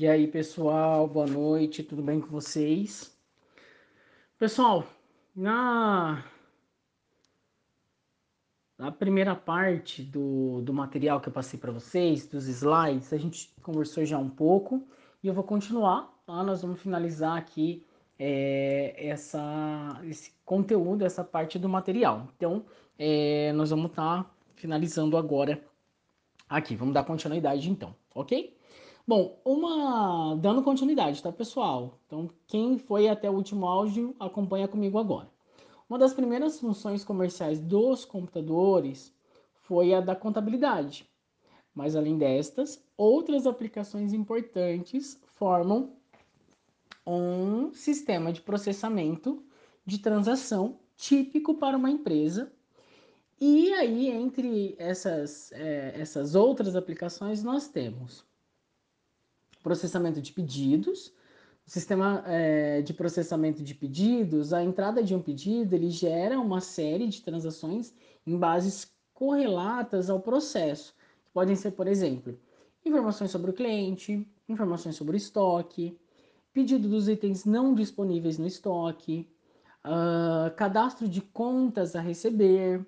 E aí, pessoal, boa noite, tudo bem com vocês? Pessoal, na, na primeira parte do, do material que eu passei para vocês, dos slides, a gente conversou já um pouco e eu vou continuar, tá? Nós vamos finalizar aqui é, essa, esse conteúdo, essa parte do material. Então, é, nós vamos estar tá finalizando agora aqui. Vamos dar continuidade então, ok? Bom, uma dando continuidade, tá, pessoal? Então, quem foi até o último áudio, acompanha comigo agora. Uma das primeiras funções comerciais dos computadores foi a da contabilidade. Mas além destas, outras aplicações importantes formam um sistema de processamento de transação típico para uma empresa. E aí, entre essas, é, essas outras aplicações, nós temos processamento de pedidos. O sistema é, de processamento de pedidos, a entrada de um pedido, ele gera uma série de transações em bases correlatas ao processo. Podem ser, por exemplo, informações sobre o cliente, informações sobre o estoque, pedido dos itens não disponíveis no estoque, uh, cadastro de contas a receber,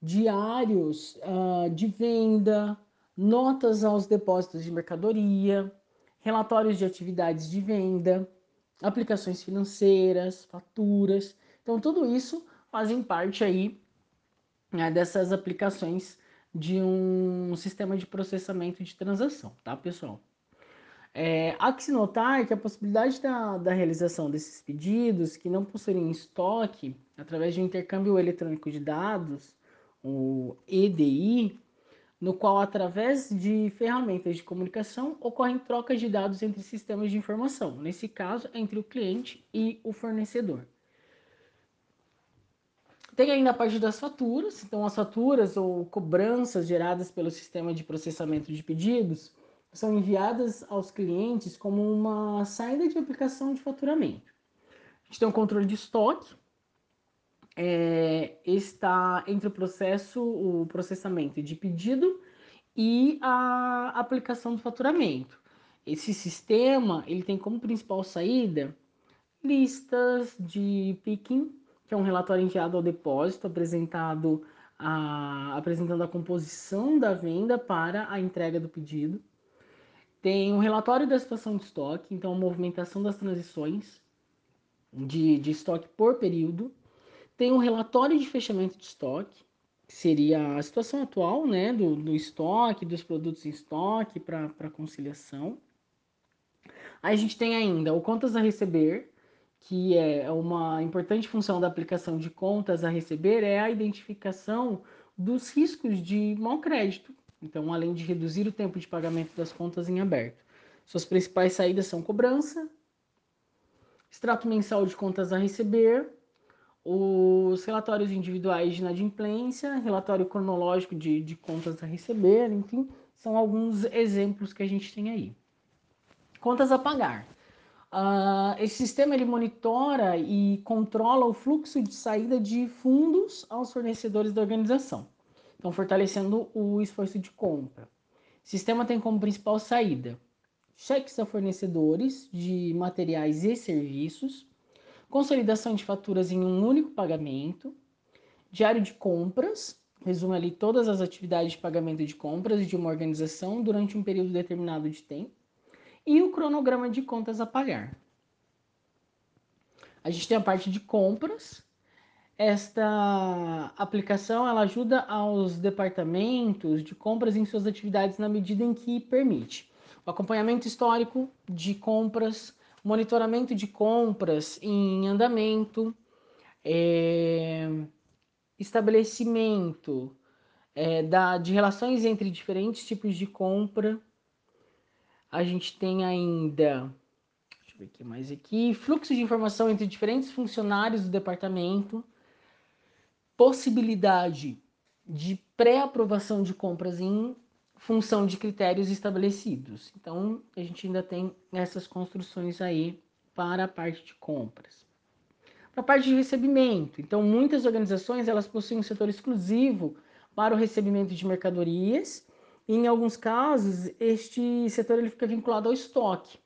diários uh, de venda, notas aos depósitos de mercadoria, relatórios de atividades de venda, aplicações financeiras, faturas. Então, tudo isso fazem parte aí né, dessas aplicações de um sistema de processamento de transação, tá, pessoal? É, há que se notar que a possibilidade da, da realização desses pedidos que não possuem estoque, através de um intercâmbio eletrônico de dados, o EDI, no qual, através de ferramentas de comunicação, ocorrem trocas de dados entre sistemas de informação, nesse caso, entre o cliente e o fornecedor. Tem ainda a parte das faturas, então as faturas ou cobranças geradas pelo sistema de processamento de pedidos são enviadas aos clientes como uma saída de aplicação de faturamento. A gente tem um controle de estoque, é, está entre o processo, o processamento de pedido e a aplicação do faturamento. Esse sistema ele tem como principal saída listas de picking, que é um relatório enviado ao depósito apresentado a, apresentando a composição da venda para a entrega do pedido. Tem um relatório da situação de estoque, então a movimentação das transições de, de estoque por período tem um relatório de fechamento de estoque, que seria a situação atual né, do, do estoque, dos produtos em estoque para conciliação. Aí a gente tem ainda o contas a receber, que é uma importante função da aplicação de contas a receber, é a identificação dos riscos de mau crédito. Então, além de reduzir o tempo de pagamento das contas em aberto. Suas principais saídas são cobrança, extrato mensal de contas a receber, os relatórios individuais de inadimplência, relatório cronológico de, de contas a receber, enfim, são alguns exemplos que a gente tem aí. Contas a pagar. Uh, esse sistema ele monitora e controla o fluxo de saída de fundos aos fornecedores da organização, então fortalecendo o esforço de compra. O sistema tem como principal saída cheques a fornecedores de materiais e serviços, consolidação de faturas em um único pagamento, diário de compras, resume ali todas as atividades de pagamento de compras de uma organização durante um período determinado de tempo, e o cronograma de contas a pagar. A gente tem a parte de compras. Esta aplicação ela ajuda aos departamentos de compras em suas atividades na medida em que permite o acompanhamento histórico de compras, monitoramento de compras em andamento, é, estabelecimento é, da, de relações entre diferentes tipos de compra. A gente tem ainda, deixa eu ver aqui mais aqui, fluxo de informação entre diferentes funcionários do departamento, possibilidade de pré-aprovação de compras em função de critérios estabelecidos. Então, a gente ainda tem essas construções aí para a parte de compras. Para a parte de recebimento, então muitas organizações elas possuem um setor exclusivo para o recebimento de mercadorias em alguns casos, este setor ele fica vinculado ao estoque.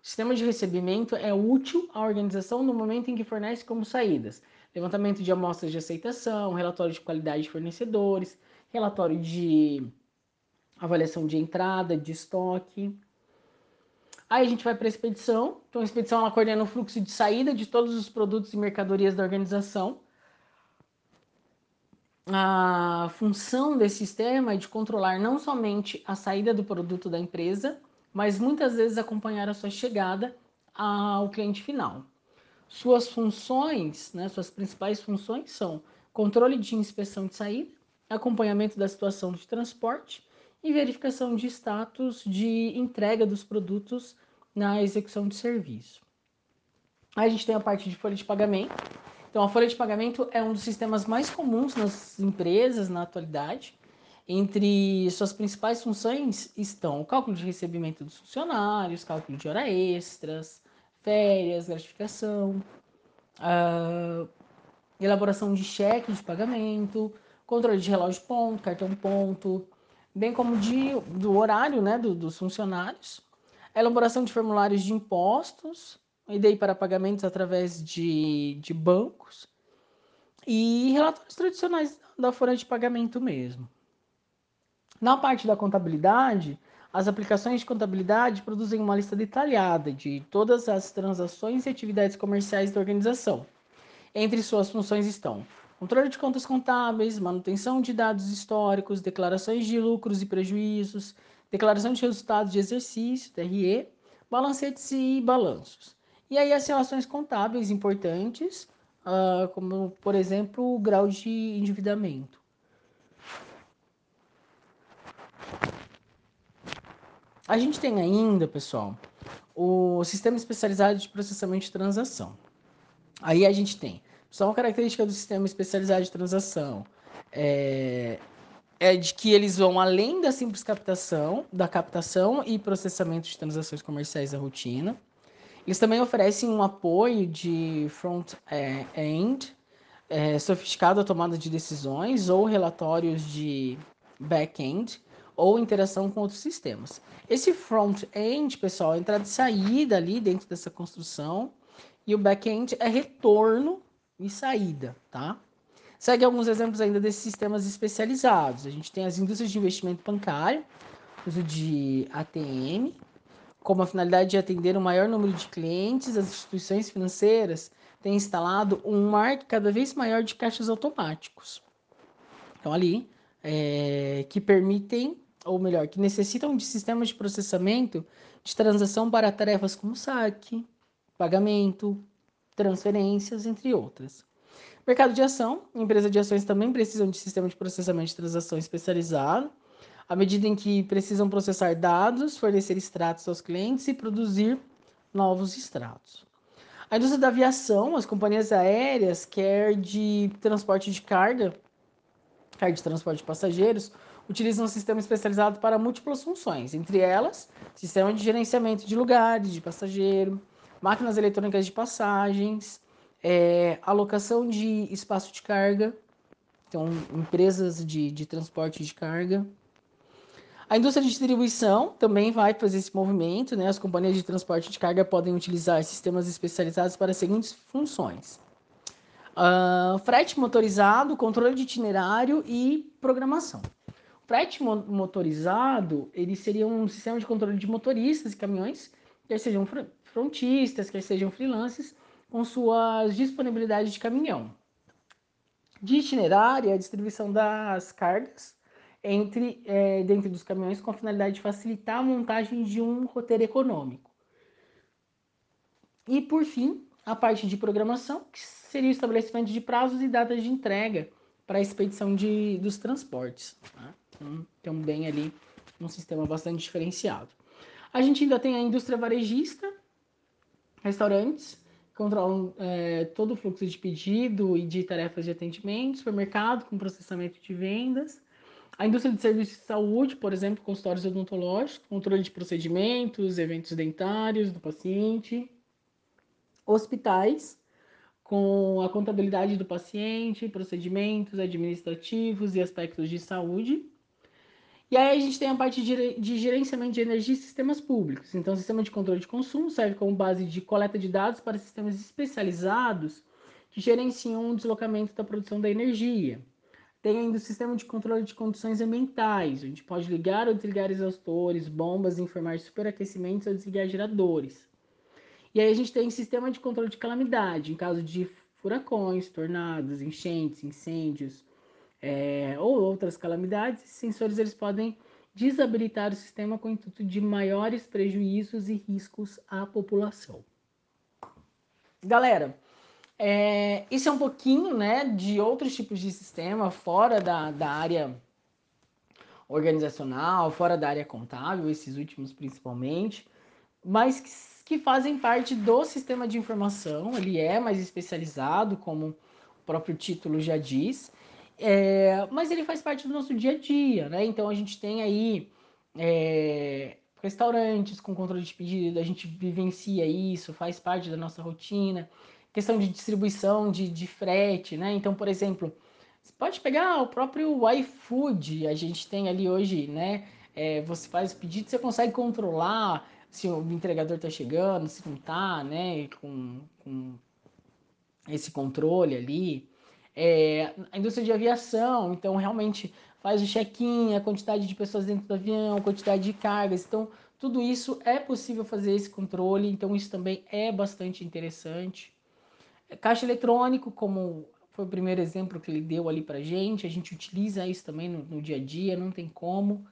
O sistema de recebimento é útil à organização no momento em que fornece como saídas levantamento de amostras de aceitação, relatório de qualidade de fornecedores, relatório de avaliação de entrada, de estoque. Aí a gente vai para a expedição. Então a expedição ela coordena o fluxo de saída de todos os produtos e mercadorias da organização. A função desse sistema é de controlar não somente a saída do produto da empresa, mas muitas vezes acompanhar a sua chegada ao cliente final. Suas funções, né, suas principais funções são controle de inspeção de saída, acompanhamento da situação de transporte e verificação de status de entrega dos produtos na execução de serviço. Aí a gente tem a parte de folha de pagamento. Então, a folha de pagamento é um dos sistemas mais comuns nas empresas na atualidade. Entre suas principais funções estão o cálculo de recebimento dos funcionários, cálculo de hora extras, férias, gratificação, elaboração de cheque de pagamento, controle de relógio ponto, cartão ponto, bem como de, do horário né, do, dos funcionários, elaboração de formulários de impostos, e para pagamentos através de, de bancos, e relatórios tradicionais da folha de pagamento mesmo. Na parte da contabilidade, as aplicações de contabilidade produzem uma lista detalhada de todas as transações e atividades comerciais da organização. Entre suas funções estão controle de contas contábeis, manutenção de dados históricos, declarações de lucros e prejuízos, declaração de resultados de exercício, TRE, balancetes e balanços. E aí as relações contábeis importantes, uh, como por exemplo o grau de endividamento. A gente tem ainda, pessoal, o sistema especializado de processamento de transação. Aí a gente tem, uma característica do sistema especializado de transação é, é de que eles vão além da simples captação, da captação e processamento de transações comerciais da rotina. Eles também oferecem um apoio de front-end, é, sofisticado à tomada de decisões ou relatórios de back-end, ou interação com outros sistemas. Esse front-end, pessoal, é entrada e saída ali dentro dessa construção, e o back-end é retorno e saída, tá? Segue alguns exemplos ainda desses sistemas especializados. A gente tem as indústrias de investimento bancário, uso de ATM, como a finalidade de atender o maior número de clientes, as instituições financeiras têm instalado um marco cada vez maior de caixas automáticos. Então, ali, é, que permitem ou melhor, que necessitam de sistemas de processamento de transação para tarefas como saque, pagamento, transferências, entre outras. Mercado de ação. Empresas de ações também precisam de sistema de processamento de transação especializado, à medida em que precisam processar dados, fornecer extratos aos clientes e produzir novos extratos. A indústria da aviação, as companhias aéreas, quer de transporte de carga, quer de transporte de passageiros, utilizam um sistema especializado para múltiplas funções, entre elas, sistema de gerenciamento de lugares, de passageiro, máquinas eletrônicas de passagens, é, alocação de espaço de carga, então empresas de, de transporte de carga. A indústria de distribuição também vai fazer esse movimento, né? As companhias de transporte de carga podem utilizar sistemas especializados para as seguintes funções: uh, frete motorizado, controle de itinerário e programação. Frete motorizado, ele seria um sistema de controle de motoristas e caminhões, quer sejam frontistas, quer sejam freelancers, com suas disponibilidades de caminhão. De itinerário, a distribuição das cargas entre é, dentro dos caminhões com a finalidade de facilitar a montagem de um roteiro econômico. E por fim, a parte de programação, que seria o estabelecimento de prazos e datas de entrega para a expedição de, dos transportes. Tá? Então, também ali um sistema bastante diferenciado. A gente ainda tem a indústria varejista, restaurantes, que controlam é, todo o fluxo de pedido e de tarefas de atendimento, supermercado com processamento de vendas, a indústria de serviços de saúde, por exemplo, consultórios odontológicos, controle de procedimentos, eventos dentários do paciente, hospitais, com a contabilidade do paciente, procedimentos administrativos e aspectos de saúde, E aí a gente tem a parte de gerenciamento de energia e sistemas públicos. Então, o sistema de controle de consumo serve como base de coleta de dados para sistemas especializados que gerenciam o deslocamento da produção da energia. Tem ainda o sistema de controle de condições ambientais, onde pode ligar ou desligar exaustores, bombas, informar superaquecimentos ou desligar geradores. E aí a gente tem o sistema de controle de calamidade, em caso de furacões, tornados, enchentes, incêndios é, ou outras calamidades, sensores eles podem desabilitar o sistema com o intuito de maiores prejuízos e riscos à população. Galera, é, isso é um pouquinho né, de outros tipos de sistema fora da, da área organizacional, fora da área contábil, esses últimos principalmente, mas que que fazem parte do sistema de informação. Ele é mais especializado, como o próprio título já diz, é, mas ele faz parte do nosso dia a dia, né? Então a gente tem aí é, restaurantes com controle de pedido, a gente vivencia isso, faz parte da nossa rotina. Questão de distribuição de, de frete, né? Então, por exemplo, você pode pegar o próprio iFood, a gente tem ali hoje, né? É, você faz o pedido, você consegue controlar se o entregador está chegando, se não está, né, com, com esse controle ali. É, a indústria de aviação, então realmente faz o check-in, a quantidade de pessoas dentro do avião, quantidade de cargas, então tudo isso é possível fazer esse controle, então isso também é bastante interessante. Caixa eletrônico, como foi o primeiro exemplo que ele deu ali para gente, a gente utiliza isso também no, no dia a dia, não tem como.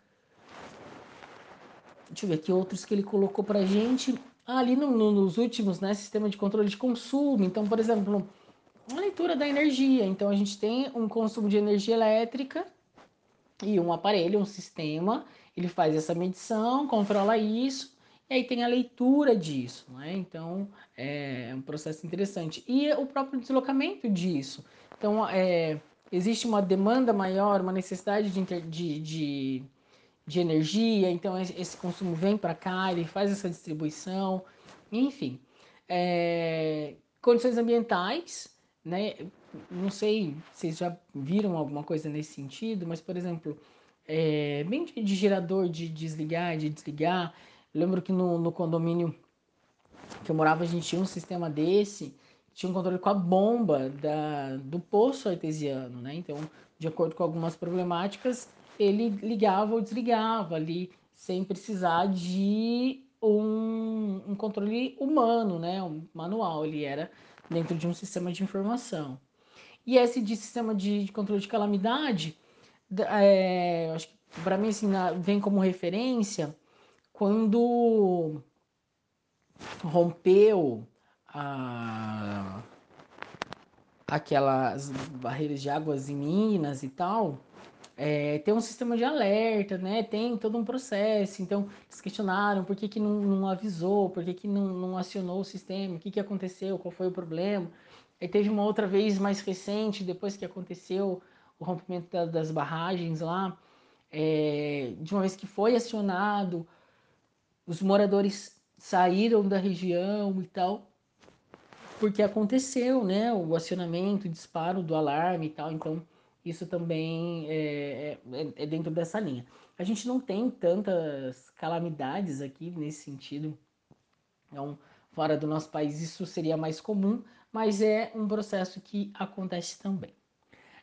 Deixa eu ver aqui outros que ele colocou pra gente. Ah, ali no, no, nos últimos, né? Sistema de controle de consumo. Então, por exemplo, a leitura da energia. Então, a gente tem um consumo de energia elétrica e um aparelho, um sistema. Ele faz essa medição, controla isso. E aí tem a leitura disso, né? Então, é um processo interessante. E o próprio deslocamento disso. Então, é, existe uma demanda maior, uma necessidade de, de, de de energia, então esse consumo vem para cá, ele faz essa distribuição, enfim. É, condições ambientais, né? Não sei se vocês já viram alguma coisa nesse sentido, mas, por exemplo, é, bem de, de, gerador de desligar, de desligar. Lembro que no, no condomínio que eu morava, a gente tinha um sistema desse, tinha um controle com a bomba da, do poço artesiano, né? Então, de acordo com algumas problemáticas, ele ligava ou desligava ali, sem precisar de um, um controle humano, né? Um manual, ele era dentro de um sistema de informação. E esse de sistema de, controle de calamidade, é, acho que para mim assim, vem como referência quando rompeu a, aquelas barreiras de águas em Minas e tal, é, tem um sistema de alerta, né? Tem todo um processo. Então, eles questionaram por que, que não, não avisou, por que, que não, não acionou o sistema, o que, que aconteceu, qual foi o problema. Aí teve uma outra vez mais recente, depois que aconteceu o rompimento da, das barragens lá, é, de uma vez que foi acionado, os moradores saíram da região e tal, porque aconteceu, né? O acionamento, o disparo do alarme e tal. Então, isso também é, é, é, dentro dessa linha. A gente não tem tantas calamidades aqui nesse sentido. Então, fora do nosso país, isso seria mais comum, mas é um processo que acontece também.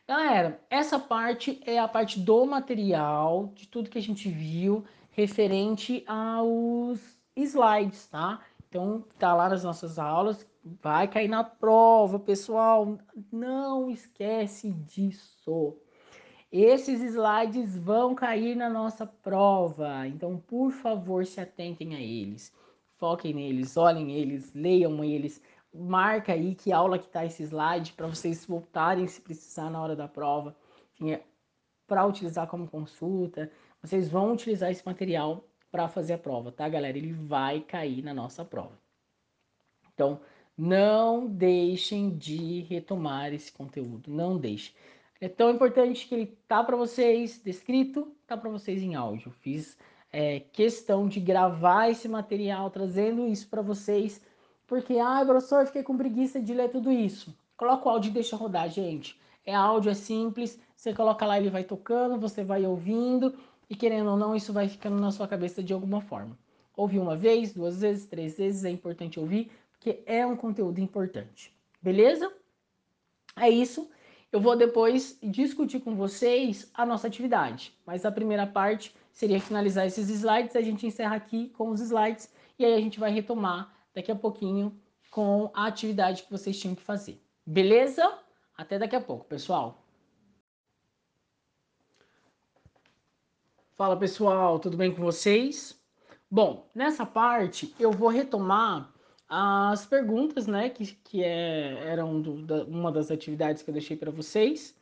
Galera, essa parte é a parte do material, de tudo que a gente viu referente aos slides, tá? Então, tá lá nas nossas aulas, vai cair na prova, pessoal. Não esquece disso. Esses slides vão cair na nossa prova, então por favor se atentem a eles, foquem neles, olhem eles, leiam eles, marca aí que aula que está esse slide para vocês voltarem se precisar na hora da prova, é para utilizar como consulta. Vocês vão utilizar esse material para fazer a prova, tá, galera? Ele vai cair na nossa prova. Então, não deixem de retomar esse conteúdo, não deixem. É tão importante que ele tá para vocês descrito, tá para vocês em áudio. Fiz é, questão de gravar esse material, trazendo isso para vocês, porque, ah, professor, fiquei com preguiça de ler tudo isso. Coloca o áudio e deixa rodar, gente. É áudio, é simples, você coloca lá, ele vai tocando, você vai ouvindo, e querendo ou não, isso vai ficando na sua cabeça de alguma forma. Ouvir uma vez, duas vezes, três vezes, é importante ouvir, porque é um conteúdo importante. Beleza? É isso. Eu vou depois discutir com vocês a nossa atividade, mas a primeira parte seria finalizar esses slides, a gente encerra aqui com os slides e aí a gente vai retomar daqui a pouquinho com a atividade que vocês tinham que fazer. Beleza? Até daqui a pouco, pessoal. Fala pessoal, tudo bem com vocês? Bom, nessa parte eu vou retomar as perguntas, né, que, que é, eram do, da, uma das atividades que eu deixei para vocês.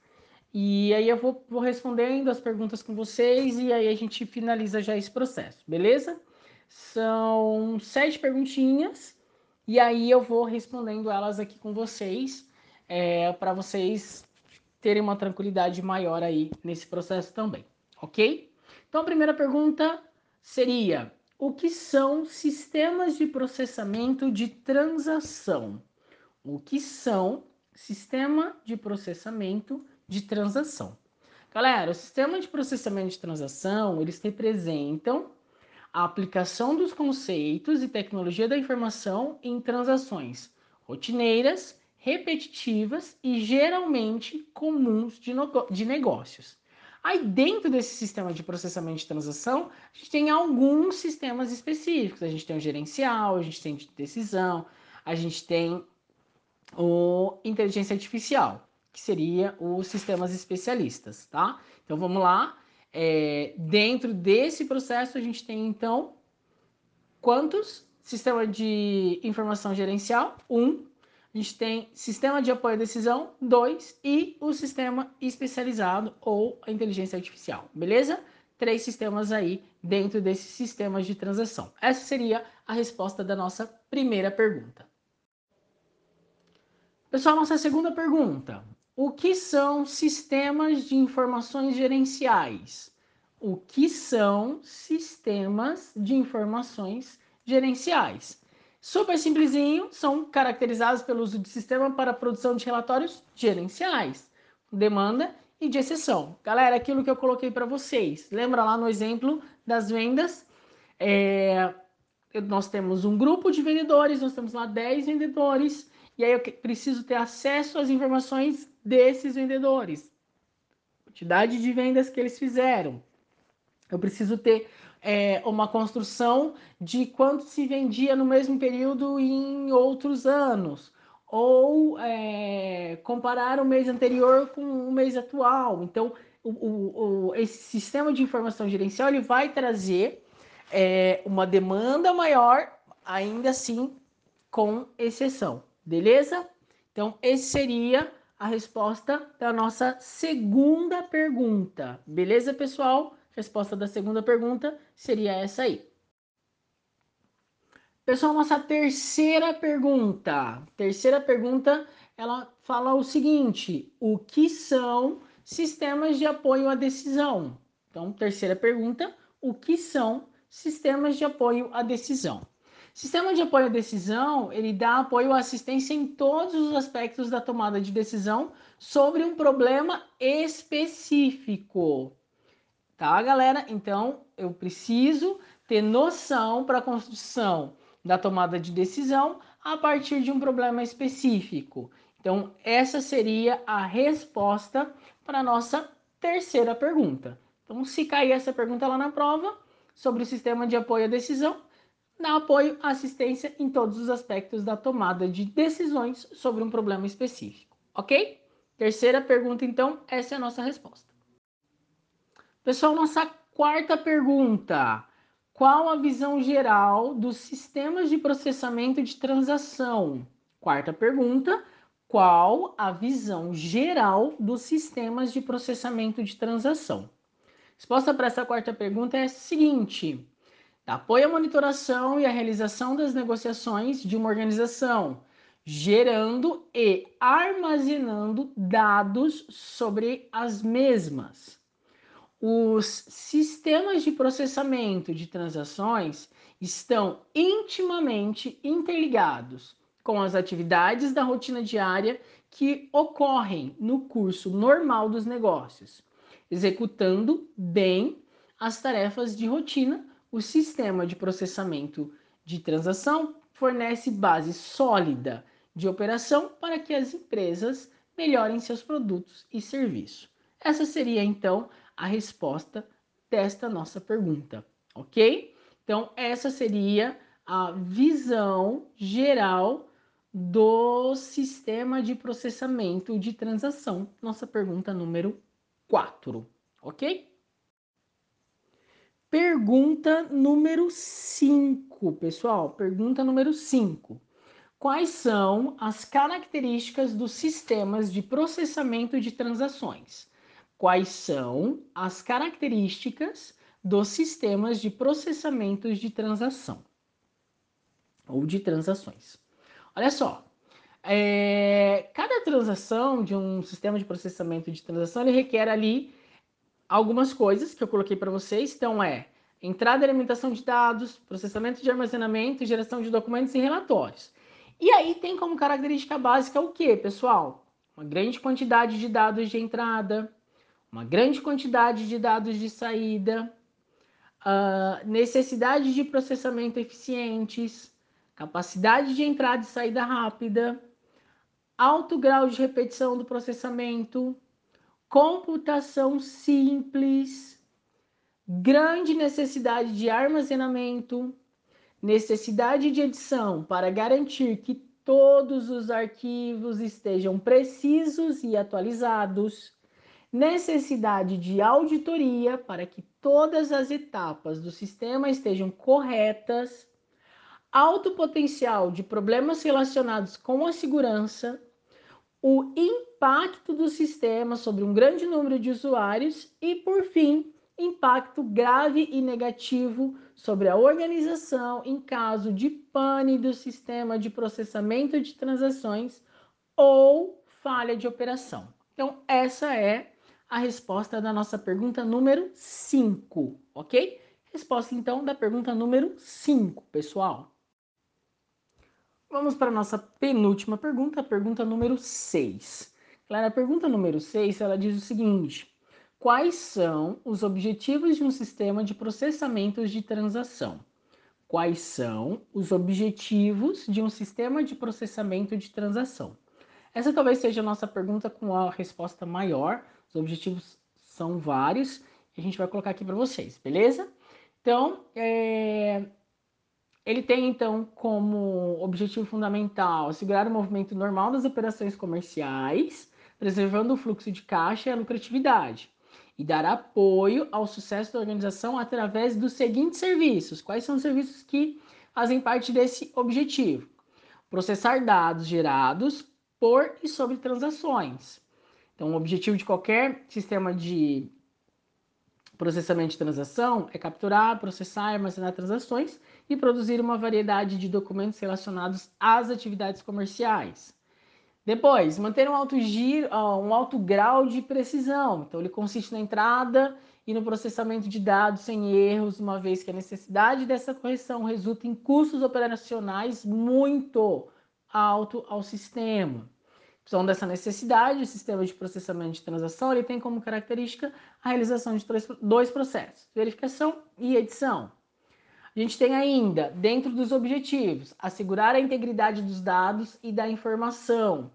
E aí eu vou, vou respondendo as perguntas com vocês e aí a gente finaliza já esse processo, beleza? São sete perguntinhas e aí eu vou respondendo elas aqui com vocês é, para vocês terem uma tranquilidade maior aí nesse processo também, ok? Então a primeira pergunta seria: o que são sistemas de processamento de transação? O que são sistema de processamento de transação? Galera, o sistema de processamento de transação, eles representam a aplicação dos conceitos e tecnologia da informação em transações rotineiras, repetitivas e geralmente comuns de, de negócios. Aí dentro desse sistema de processamento de transação, a gente tem alguns sistemas específicos. A gente tem o gerencial, a gente tem de decisão, a gente tem o inteligência artificial, que seria os sistemas especialistas, tá? Então vamos lá. É, dentro desse processo a gente tem então quantos? Sistema de informação gerencial, um a gente tem sistema de apoio à decisão 2 e o sistema especializado ou a inteligência artificial, beleza? Três sistemas aí dentro desses sistemas de transação. Essa seria a resposta da nossa primeira pergunta. Pessoal, nossa segunda pergunta. O que são sistemas de informações gerenciais? O que são sistemas de informações gerenciais? Super simplesinho, são caracterizados pelo uso de sistema para produção de relatórios gerenciais, demanda e de exceção. Galera, aquilo que eu coloquei para vocês, lembra lá no exemplo das vendas? É, nós temos um grupo de vendedores, nós temos lá 10 vendedores, e aí eu preciso ter acesso às informações desses vendedores, quantidade de vendas que eles fizeram. Eu preciso ter é, uma construção de quanto se vendia no mesmo período em outros anos, ou é, comparar o mês anterior com o mês atual. Então, o, o, o, esse sistema de informação gerencial ele vai trazer é, uma demanda maior, ainda assim com exceção, beleza? Então, esse seria a resposta da nossa segunda pergunta, beleza, pessoal? Resposta da segunda pergunta seria essa aí. Pessoal, nossa terceira pergunta. Terceira pergunta, ela fala o seguinte: o que são sistemas de apoio à decisão? Então, terceira pergunta: o que são sistemas de apoio à decisão? Sistema de apoio à decisão, ele dá apoio à assistência em todos os aspectos da tomada de decisão sobre um problema específico. Tá, galera? Então, eu preciso ter noção para a construção da tomada de decisão a partir de um problema específico. Então, essa seria a resposta para a nossa terceira pergunta. Então, se cair essa pergunta lá na prova sobre o sistema de apoio à decisão, dá apoio à assistência em todos os aspectos da tomada de decisões sobre um problema específico, ok? Terceira pergunta, então, essa é a nossa resposta. Pessoal, nossa quarta pergunta. Qual a visão geral dos sistemas de processamento de transação? Quarta pergunta. Qual a visão geral dos sistemas de processamento de transação? Resposta para essa quarta pergunta é a seguinte: apoio à monitoração e à realização das negociações de uma organização, gerando e armazenando dados sobre as mesmas os sistemas de processamento de transações estão intimamente interligados com as atividades da rotina diária que ocorrem no curso normal dos negócios, executando bem as tarefas de rotina, o sistema de processamento de transação fornece base sólida de operação para que as empresas melhorem seus produtos e serviços. Essa seria então a resposta desta nossa pergunta, ok? Então, essa seria a visão geral do sistema de processamento de transação, nossa pergunta número 4, ok? Pergunta número 5, pessoal. Pergunta número 5. Quais são as características dos sistemas de processamento de transações? Quais são as características dos sistemas de processamento de transação ou de transações? Olha só, é, cada transação de um sistema de processamento de transação ele requer ali algumas coisas que eu coloquei para vocês. Então, é entrada e alimentação de dados, processamento de armazenamento, geração de documentos e relatórios. E aí tem como característica básica o que, pessoal? Uma grande quantidade de dados de entrada, uma grande quantidade de dados de saída, uh, necessidade de processamento eficientes, capacidade de entrada e saída rápida, alto grau de repetição do processamento, computação simples, grande necessidade de armazenamento, necessidade de edição para garantir que todos os arquivos estejam precisos e atualizados, necessidade de auditoria para que todas as etapas do sistema estejam corretas, alto potencial de problemas relacionados com a segurança, o impacto do sistema sobre um grande número de usuários e, por fim, impacto grave e negativo sobre a organização em caso de pane do sistema de processamento de transações ou falha de operação. Então, essa é a resposta da nossa pergunta número 5, ok? Resposta então da pergunta número 5, pessoal. Vamos para a nossa penúltima pergunta, a pergunta número 6. Claro, a pergunta número 6, ela diz o seguinte: Quais são os objetivos de um sistema de processamentos de transação? Quais são os objetivos de um sistema de processamento de transação? Essa talvez seja a nossa pergunta com a resposta maior. Os objetivos são vários e a gente vai colocar aqui para vocês, beleza? Então, é, ele tem, então, como objetivo fundamental assegurar o movimento normal das operações comerciais, preservando o fluxo de caixa e a lucratividade, e dar apoio ao sucesso da organização através dos seguintes serviços. Quais são os serviços que fazem parte desse objetivo? Processar dados gerados por e sobre transações. Então, o objetivo de qualquer sistema de processamento de transação é capturar, processar e armazenar transações e produzir uma variedade de documentos relacionados às atividades comerciais. Depois, manter um alto, giro, um alto grau de precisão. Então, ele consiste na entrada e no processamento de dados sem erros, uma vez que a necessidade dessa correção resulta em custos operacionais muito alto ao sistema. Então, dessa necessidade, o sistema de processamento de transação ele tem como característica a realização de dois processos, verificação e edição. A gente tem ainda, dentro dos objetivos, assegurar a integridade dos dados e da informação.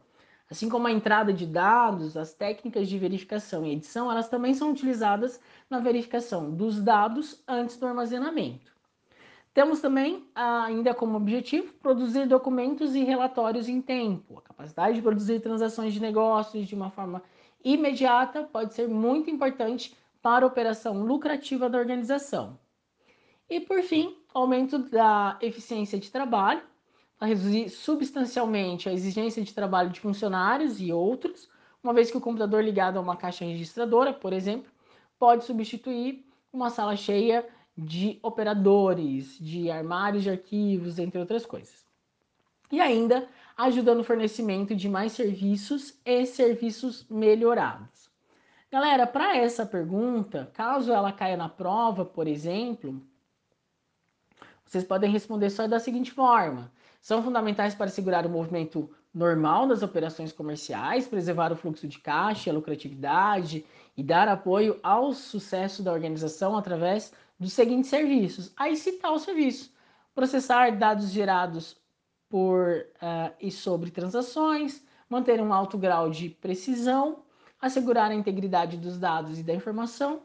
Assim como a entrada de dados, as técnicas de verificação e edição, elas também são utilizadas na verificação dos dados antes do armazenamento. Temos também, ainda como objetivo, produzir documentos e relatórios em tempo. A capacidade de produzir transações de negócios de uma forma imediata pode ser muito importante para a operação lucrativa da organização. E por fim, aumento da eficiência de trabalho, para reduzir substancialmente a exigência de trabalho de funcionários e outros, uma vez que o computador ligado a uma caixa registradora, por exemplo, pode substituir uma sala cheia de operadores, de armários de arquivos, entre outras coisas. E ainda ajuda no fornecimento de mais serviços e serviços melhorados. Galera, para essa pergunta, caso ela caia na prova, por exemplo, vocês podem responder só da seguinte forma: são fundamentais para segurar o movimento normal das operações comerciais, preservar o fluxo de caixa, a lucratividade e dar apoio ao sucesso da organização através dos seguintes serviços. Aí citar o serviço: processar dados gerados por uh, e sobre transações, manter um alto grau de precisão, assegurar a integridade dos dados e da informação,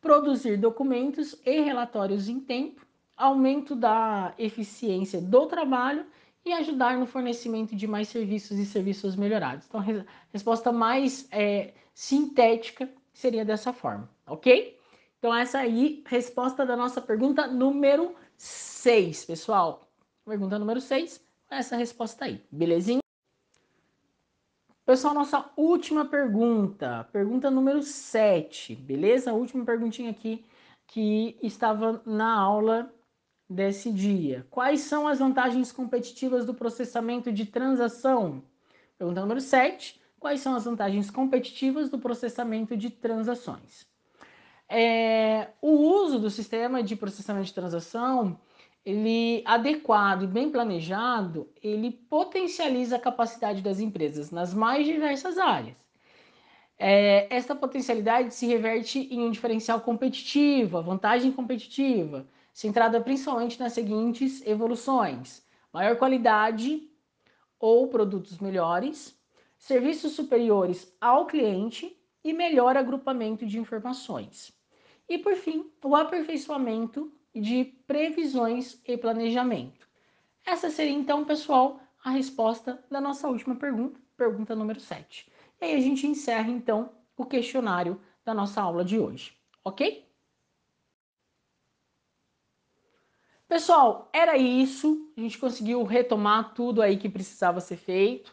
produzir documentos e relatórios em tempo, aumento da eficiência do trabalho e ajudar no fornecimento de mais serviços e serviços melhorados. Então, a resposta mais é, sintética seria dessa forma, ok? Então, essa aí, resposta da nossa pergunta número 6, pessoal. Pergunta número 6, essa resposta aí, belezinha? Pessoal, nossa última pergunta, pergunta número 7, beleza? A última perguntinha aqui que estava na aula desse dia. Quais são as vantagens competitivas do processamento de transação? Pergunta número 7. Quais são as vantagens competitivas do processamento de transações? É, o uso do sistema de processamento de transação, ele adequado e bem planejado, ele potencializa a capacidade das empresas nas mais diversas áreas. É, esta potencialidade se reverte em um diferencial competitivo, vantagem competitiva, centrada principalmente nas seguintes evoluções: maior qualidade ou produtos melhores, serviços superiores ao cliente e melhor agrupamento de informações. E por fim, o aperfeiçoamento de previsões e planejamento. Essa seria então, pessoal, a resposta da nossa última pergunta, pergunta número 7. E aí a gente encerra então o questionário da nossa aula de hoje, ok? Pessoal, era isso. A gente conseguiu retomar tudo aí que precisava ser feito.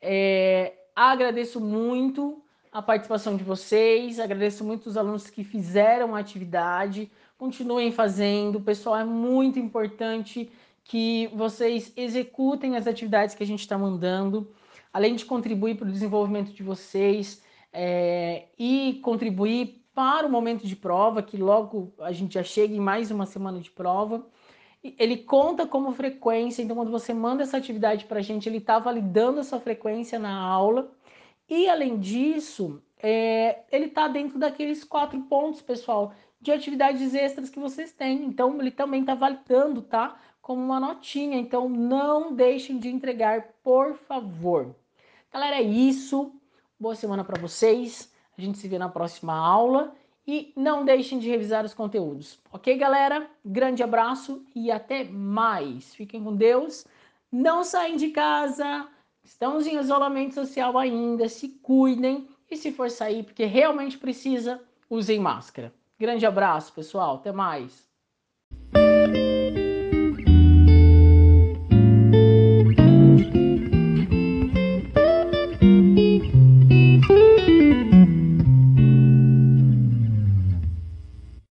É, agradeço muito a participação de vocês, agradeço muito os alunos que fizeram a atividade. Continuem fazendo, pessoal, é muito importante que vocês executem as atividades que a gente está mandando, além de contribuir para o desenvolvimento de vocês é, e contribuir para o momento de prova, que logo a gente já chega em mais uma semana de prova ele conta como frequência, então quando você manda essa atividade para a gente, ele está validando essa frequência na aula. E além disso, é, ele está dentro daqueles quatro pontos, pessoal, de atividades extras que vocês têm. Então ele também está validando, tá? Como uma notinha. Então não deixem de entregar, por favor. Galera, é isso. Boa semana para vocês. A gente se vê na próxima aula. E não deixem de revisar os conteúdos. Ok, galera? Grande abraço e até mais. Fiquem com Deus. Não saem de casa. Estamos em isolamento social ainda. Se cuidem. E se for sair, porque realmente precisa, usem máscara. Grande abraço, pessoal. Até mais.